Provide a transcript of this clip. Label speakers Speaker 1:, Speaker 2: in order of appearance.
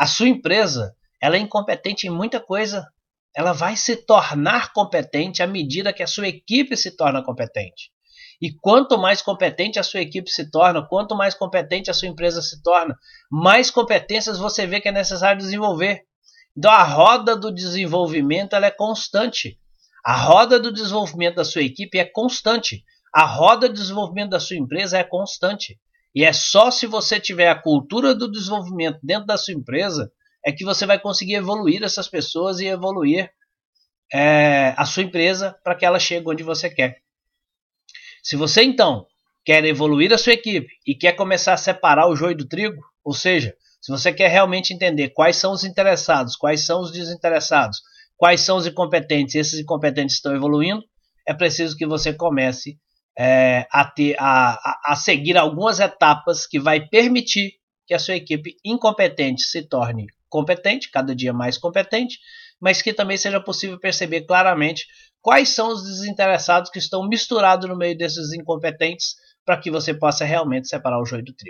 Speaker 1: A sua empresa, ela é incompetente em muita coisa. Ela vai se tornar competente à medida que a sua equipe se torna competente. E quanto mais competente a sua equipe se torna, quanto mais competente a sua empresa se torna, mais competências você vê que é necessário desenvolver. Então a roda do desenvolvimento ela é constante. A roda do desenvolvimento da sua equipe é constante. A roda de desenvolvimento da sua empresa é constante. E é só se você tiver a cultura do desenvolvimento dentro da sua empresa é que você vai conseguir evoluir essas pessoas e evoluir é, a sua empresa para que ela chegue onde você quer. Se você então quer evoluir a sua equipe e quer começar a separar o joio do trigo, ou seja, se você quer realmente entender quais são os interessados, quais são os desinteressados, quais são os incompetentes, esses incompetentes estão evoluindo, é preciso que você comece é, a, ter, a, a seguir algumas etapas que vai permitir que a sua equipe incompetente se torne competente, cada dia mais competente, mas que também seja possível perceber claramente quais são os desinteressados que estão misturados no meio desses incompetentes para que você possa realmente separar o joio do trigo.